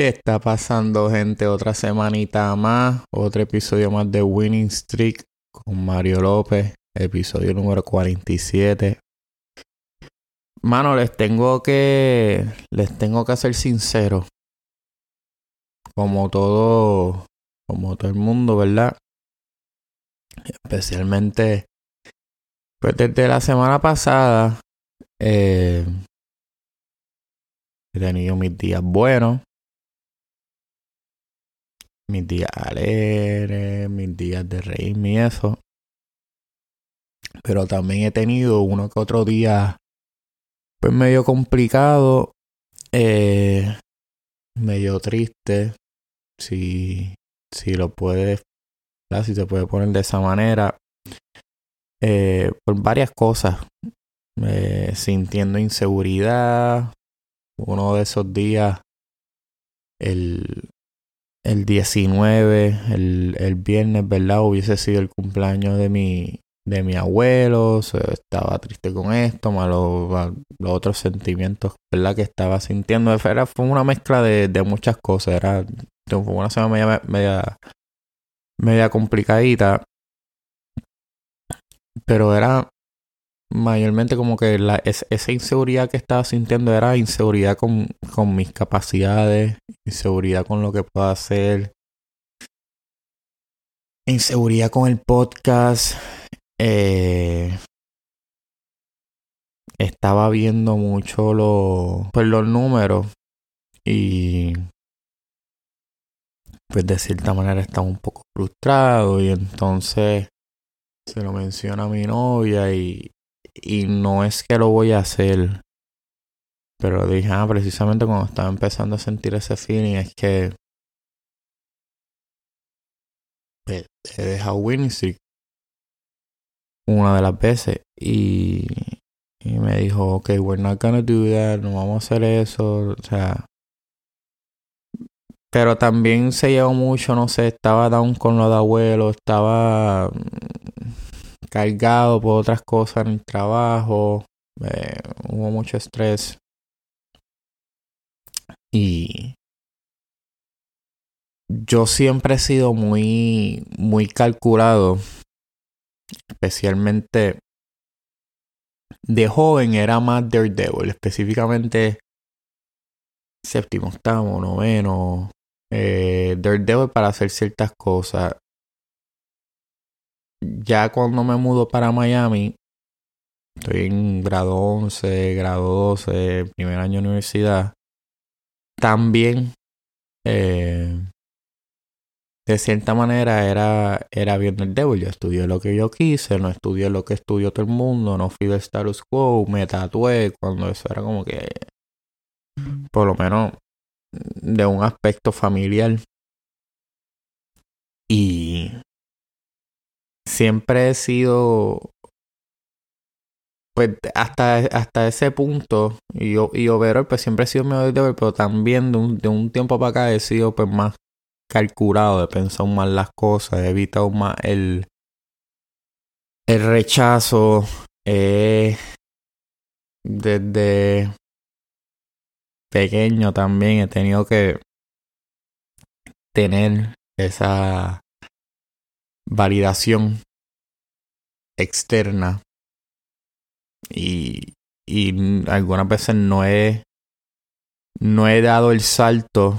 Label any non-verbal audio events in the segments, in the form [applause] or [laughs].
¿Qué está pasando, gente? Otra semanita más, otro episodio más de Winning Streak con Mario López, episodio número 47. Mano, les tengo que les tengo que ser sincero. Como todo como todo el mundo, ¿verdad? Especialmente pues desde la semana pasada eh, he tenido mis días buenos mis días alegres, mis días de reírme y eso. Pero también he tenido uno que otro día, pues medio complicado, eh, medio triste, si, si lo puedes, si se puede poner de esa manera, eh, por varias cosas, eh, sintiendo inseguridad, uno de esos días, el, el 19, el, el viernes, ¿verdad? Hubiese sido el cumpleaños de mi, de mi abuelo, estaba triste con esto, más los, otros sentimientos, ¿verdad? Que estaba sintiendo. Era, fue una mezcla de, de muchas cosas, era fue una semana media, media complicadita, pero era mayormente como que la, esa inseguridad que estaba sintiendo era inseguridad con, con mis capacidades, inseguridad con lo que puedo hacer, inseguridad con el podcast. Eh, estaba viendo mucho los, pues los números y pues de cierta manera estaba un poco frustrado y entonces se lo menciona a mi novia y, y no es que lo voy a hacer. Pero dije, ah, precisamente cuando estaba empezando a sentir ese feeling es que he dejado Winning una de las veces y, y me dijo, ok, we're not gonna do that, no vamos a hacer eso, o sea. Pero también se llevó mucho, no sé, estaba down con lo de abuelo, estaba cargado por otras cosas en el trabajo, eh, hubo mucho estrés. Y yo siempre he sido muy, muy calculado, especialmente de joven era más Daredevil, específicamente séptimo, octavo, noveno, eh, Daredevil para hacer ciertas cosas ya cuando me mudo para Miami, estoy en grado 11, grado 12, primer año de universidad, también eh, de cierta manera era, era bien el devil. Yo estudié lo que yo quise, no estudié lo que estudió todo el mundo, no fui de status quo, me tatué cuando eso era como que, por lo menos, de un aspecto familiar. Y siempre he sido pues hasta, hasta ese punto y y overall pues siempre he sido medio de pero también de un, de un tiempo para acá he sido pues más calculado, he pensado más las cosas, he evitado más el el rechazo eh, desde pequeño también he tenido que tener esa validación externa y, y algunas veces no he no he dado el salto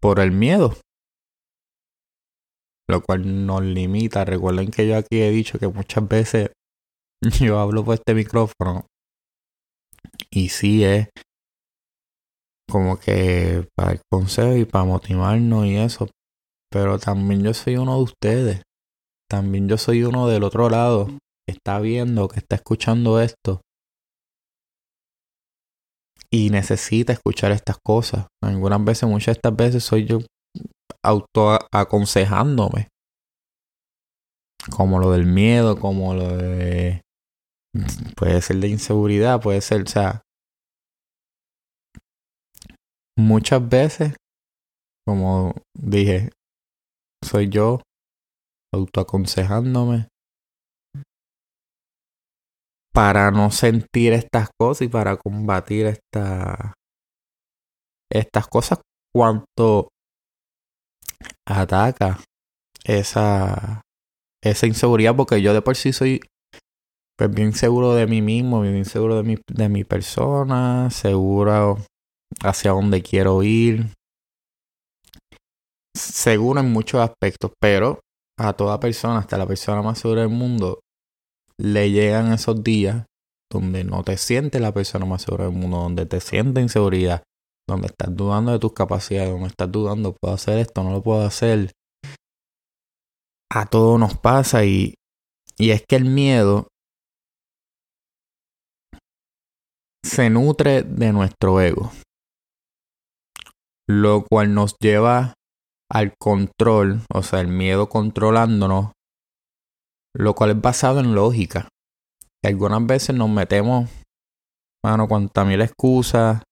por el miedo lo cual nos limita recuerden que yo aquí he dicho que muchas veces [laughs] yo hablo por este micrófono y sí es como que para el consejo y para motivarnos y eso pero también yo soy uno de ustedes. También yo soy uno del otro lado que está viendo, que está escuchando esto. Y necesita escuchar estas cosas. Algunas veces, muchas de estas veces soy yo autoaconsejándome. Como lo del miedo, como lo de... Puede ser de inseguridad, puede ser, o sea... Muchas veces, como dije, soy yo autoaconsejándome. Para no sentir estas cosas y para combatir esta, estas cosas cuánto ataca esa, esa inseguridad, porque yo de por sí soy pues bien seguro de mí mismo, bien seguro de mi, de mi persona, seguro hacia dónde quiero ir, seguro en muchos aspectos, pero a toda persona, hasta la persona más segura del mundo, le llegan esos días donde no te sientes la persona más segura del mundo, donde te sientes inseguridad, donde estás dudando de tus capacidades, donde estás dudando, puedo hacer esto, no lo puedo hacer. A todos nos pasa y, y es que el miedo se nutre de nuestro ego, lo cual nos lleva al control, o sea, el miedo controlándonos, lo cual es basado en lógica. Algunas veces nos metemos, mano, cuanta mil excusas,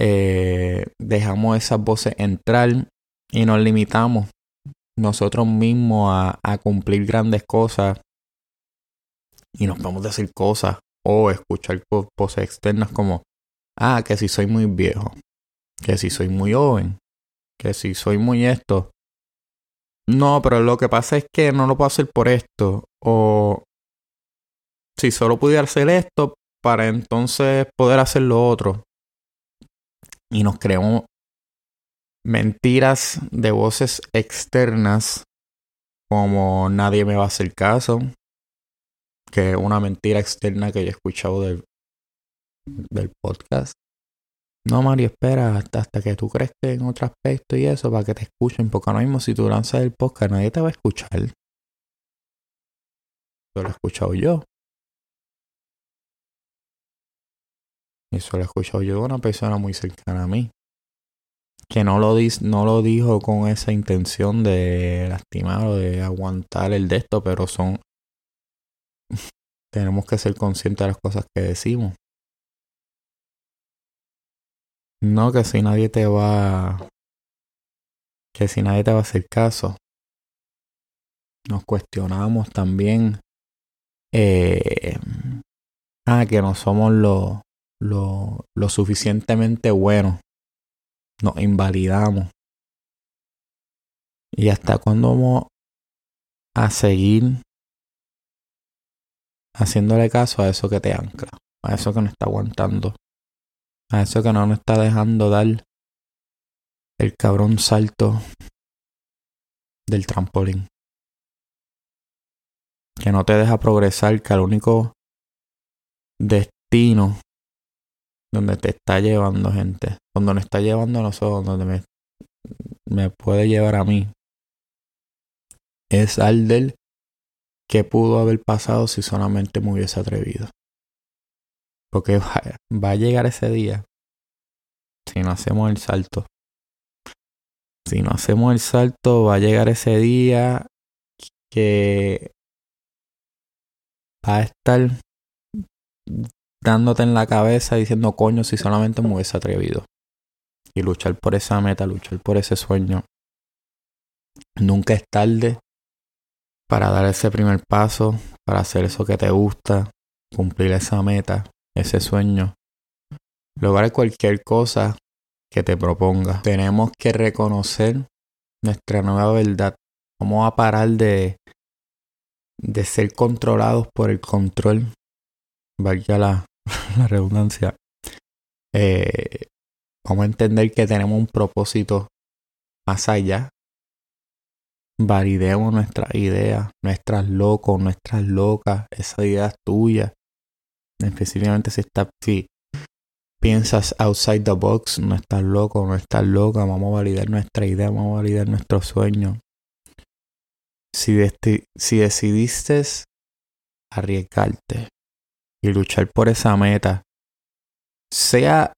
eh, dejamos esas voces entrar y nos limitamos nosotros mismos a, a cumplir grandes cosas y nos podemos decir cosas o escuchar voces externas como, ah, que si soy muy viejo, que si soy muy joven, que si soy muy esto. No, pero lo que pasa es que no lo puedo hacer por esto. O si solo pudiera hacer esto para entonces poder hacer lo otro. Y nos creamos mentiras de voces externas como nadie me va a hacer caso. Que es una mentira externa que yo he escuchado del, del podcast. No, Mario, espera hasta, que tú crezcas en otro aspecto y eso para que te escuchen. Porque ahora mismo, si tú lanzas el podcast, nadie te va a escuchar. Eso lo he escuchado yo. Eso lo he escuchado yo de una persona muy cercana a mí. Que no lo, no lo dijo con esa intención de lastimar o de aguantar el de esto, pero son. [laughs] Tenemos que ser conscientes de las cosas que decimos. No, que si nadie te va. Que si nadie te va a hacer caso. Nos cuestionamos también. Eh, ah, que no somos lo, lo, lo suficientemente buenos. Nos invalidamos. ¿Y hasta cuándo vamos a seguir haciéndole caso a eso que te ancla? A eso que no está aguantando a eso que no nos está dejando dar el cabrón salto del trampolín. Que no te deja progresar, que el único destino donde te está llevando gente, donde nos está llevando a nosotros, donde me, me puede llevar a mí, es al del que pudo haber pasado si solamente me hubiese atrevido. Porque va, a llegar ese día si no hacemos el salto. Si no hacemos el salto, va a llegar ese día que va a estar dándote en la cabeza diciendo coño si solamente me hubiese atrevido. Y luchar por esa meta, luchar por ese sueño. Nunca es tarde para dar ese primer paso, para hacer eso que te gusta, cumplir esa meta ese sueño. Lograr cualquier cosa que te proponga. Tenemos que reconocer nuestra nueva verdad. Vamos a parar de, de ser controlados por el control. Valga la, [laughs] redundancia. Eh, vamos a entender que tenemos un propósito más allá. Validemos nuestras ideas, nuestras locos, nuestras locas, esa idea es tuya específicamente si, está, si piensas outside the box, no estás loco, no estás loca, vamos a validar nuestra idea, vamos a validar nuestro sueño. Si, si decidiste arriesgarte y luchar por esa meta, sea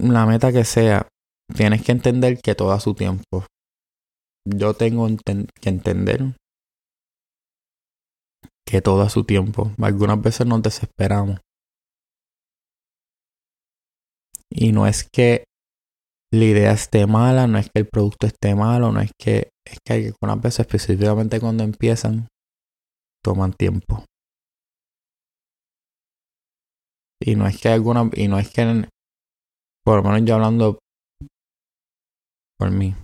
la meta que sea, tienes que entender que todo a su tiempo. Yo tengo que entender que todo a su tiempo. Algunas veces nos desesperamos. Y no es que la idea esté mala, no es que el producto esté malo, no es que es que algunas veces específicamente cuando empiezan toman tiempo. Y no es que alguna y no es que por lo menos yo hablando por mí.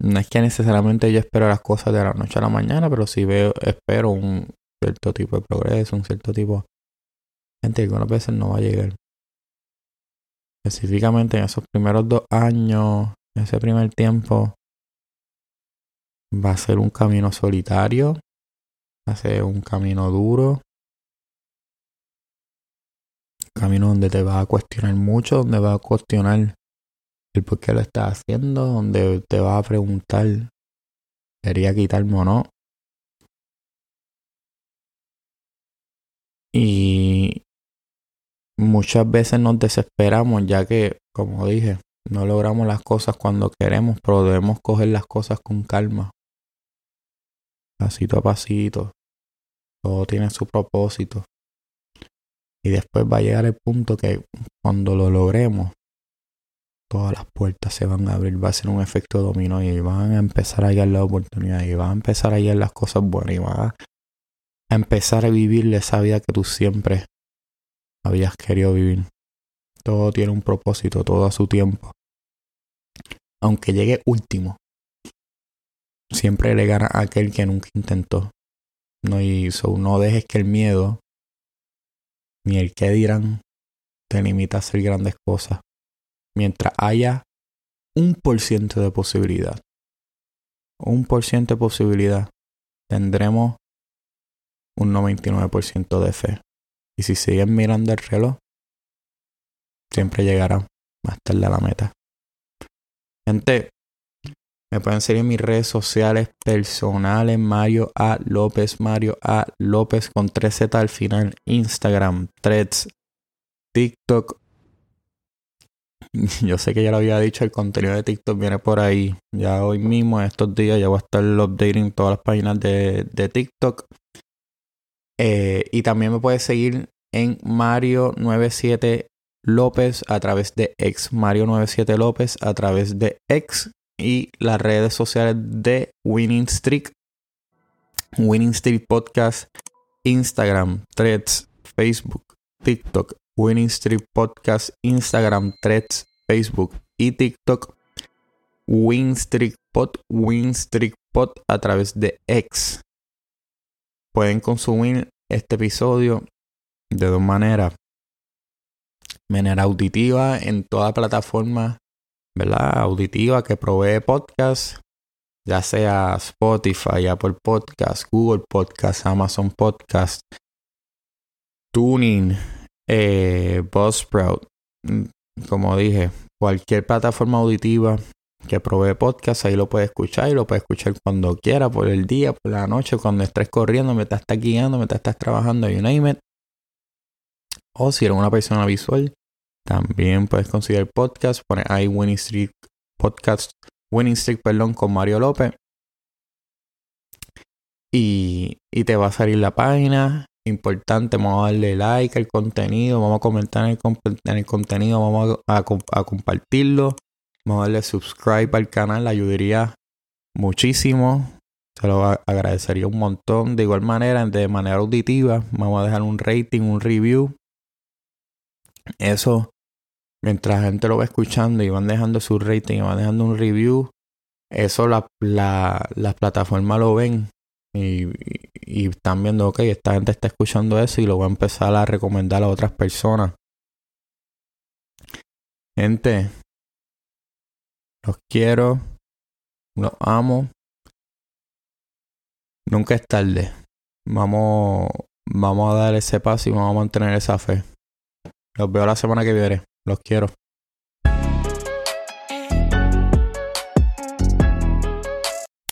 No es que necesariamente yo espero las cosas de la noche a la mañana, pero sí veo, espero un cierto tipo de progreso, un cierto tipo... Gente, algunas veces no va a llegar. Específicamente en esos primeros dos años, en ese primer tiempo, va a ser un camino solitario, va a ser un camino duro, un camino donde te va a cuestionar mucho, donde va a cuestionar el por qué lo estás haciendo, donde te va a preguntar, ¿quería quitarme o no? Y muchas veces nos desesperamos ya que, como dije, no logramos las cosas cuando queremos, pero debemos coger las cosas con calma. Pasito a pasito. Todo tiene su propósito. Y después va a llegar el punto que cuando lo logremos, todas las puertas se van a abrir, va a ser un efecto dominó y van a empezar a llegar las oportunidades y van a empezar a llegar las cosas buenas y van a empezar a vivir esa vida que tú siempre habías querido vivir. Todo tiene un propósito, todo a su tiempo. Aunque llegue último, siempre le gana a aquel que nunca intentó. No, hizo. no dejes que el miedo ni el que dirán te limita a hacer grandes cosas mientras haya un por ciento de posibilidad, un por ciento de posibilidad, tendremos un 99% de fe. Y si siguen mirando el reloj, siempre llegarán más tarde a la meta. Gente, me pueden seguir en mis redes sociales personales, Mario A. López, Mario A. López con 3Z al final, Instagram, Threads, TikTok, [laughs] yo sé que ya lo había dicho, el contenido de TikTok viene por ahí. Ya hoy mismo, en estos días, ya voy a estar updating todas las páginas de, de TikTok. Eh, y también me puedes seguir en Mario97 López a través de X. Mario97 López a través de X. Y las redes sociales de Winning Streak. Winning Streak Podcast. Instagram, Threads, Facebook, TikTok, Winning Street Podcast, Instagram, Threads, Facebook y TikTok. Win Street Pod, Win Street Pod a través de X. Pueden consumir este episodio de dos maneras. Manera auditiva en toda plataforma, ¿verdad? Auditiva que provee podcast, ya sea Spotify, Apple Podcast, Google Podcast, Amazon Podcast, Tuning, eh, Buzzsprout, mm, como dije, cualquier plataforma auditiva que provee podcast, ahí lo puedes escuchar y lo puedes escuchar cuando quiera, por el día, por la noche, cuando estés corriendo, mientras estás guiando, mientras estás trabajando, you name it. O si eres una persona visual, también puedes conseguir podcast, poner ahí Winning Street Podcast, Winning Street, perdón, con Mario López. Y, y te va a salir la página importante, vamos a darle like al contenido, vamos a comentar en el, contenido, vamos a, compartirlo, vamos a darle subscribe al canal, ayudaría muchísimo, se lo agradecería un montón. De igual manera, de manera auditiva, vamos a dejar un rating, un review. Eso, mientras la gente lo va escuchando y van dejando su rating y van dejando un review, eso la, la, las plataformas lo ven y, están viendo, ok, esta gente está escuchando eso y lo voy a empezar a recomendar a otras personas. Gente, los quiero, los amo. Nunca es tarde. Vamos, vamos a dar ese paso y vamos a mantener esa fe. Los veo la semana que viene. Los quiero.